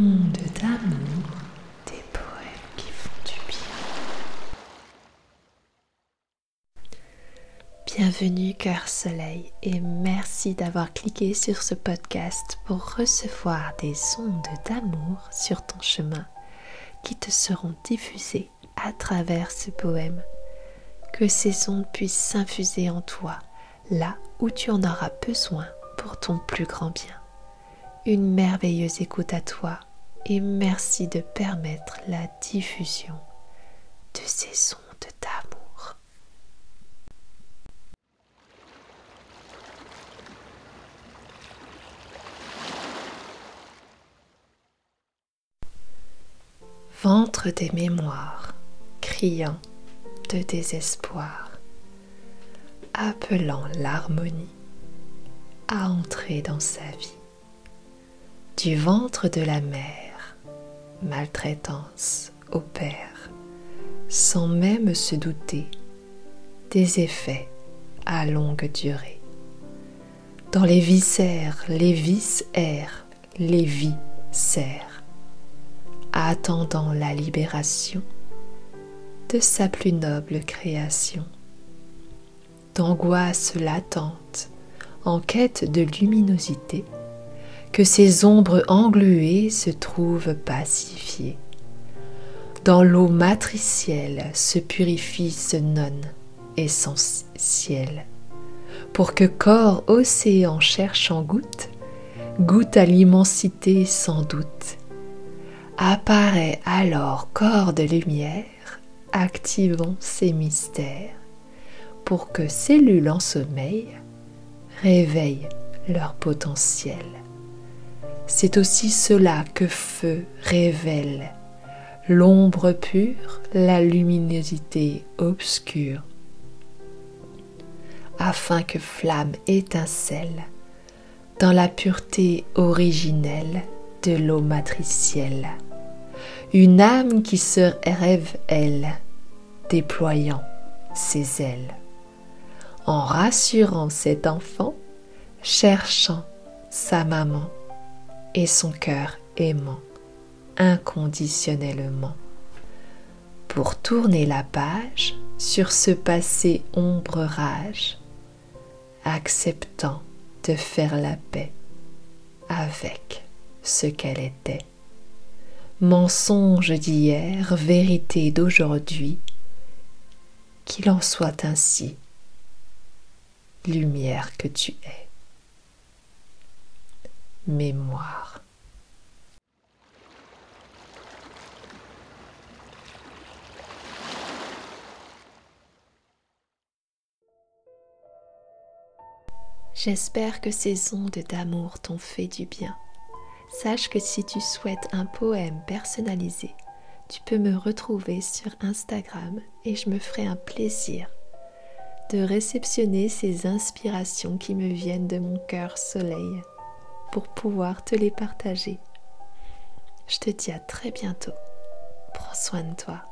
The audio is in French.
d'amour, des poèmes qui font du bien. Bienvenue Cœur Soleil et merci d'avoir cliqué sur ce podcast pour recevoir des ondes d'amour sur ton chemin qui te seront diffusées à travers ce poème. Que ces ondes puissent s'infuser en toi là où tu en auras besoin pour ton plus grand bien. Une merveilleuse écoute à toi et merci de permettre la diffusion de ces ondes d'amour. Ventre des mémoires, criant de désespoir, appelant l'harmonie à entrer dans sa vie. Du ventre de la mer, maltraitance opère, sans même se douter des effets à longue durée. Dans les viscères, les vices errent, les vies serrent, attendant la libération de sa plus noble création. D'angoisse latente, en quête de luminosité, que ces ombres engluées se trouvent pacifiées. Dans l'eau matricielle se purifie ce non essentiel, pour que corps océan cherchant goutte, goûte à l'immensité sans doute. Apparaît alors corps de lumière, activant ces mystères, pour que cellules en sommeil réveillent leur potentiel. C'est aussi cela que feu révèle, l'ombre pure, la luminosité obscure, afin que flamme étincelle dans la pureté originelle de l'eau matricielle, une âme qui se rêve elle, déployant ses ailes, en rassurant cet enfant, cherchant sa maman et son cœur aimant inconditionnellement. Pour tourner la page sur ce passé ombre rage, acceptant de faire la paix avec ce qu'elle était. Mensonge d'hier, vérité d'aujourd'hui, qu'il en soit ainsi, lumière que tu es mémoire. J'espère que ces ondes d'amour t'ont fait du bien. Sache que si tu souhaites un poème personnalisé, tu peux me retrouver sur Instagram et je me ferai un plaisir de réceptionner ces inspirations qui me viennent de mon cœur soleil pour pouvoir te les partager. Je te dis à très bientôt. Prends soin de toi.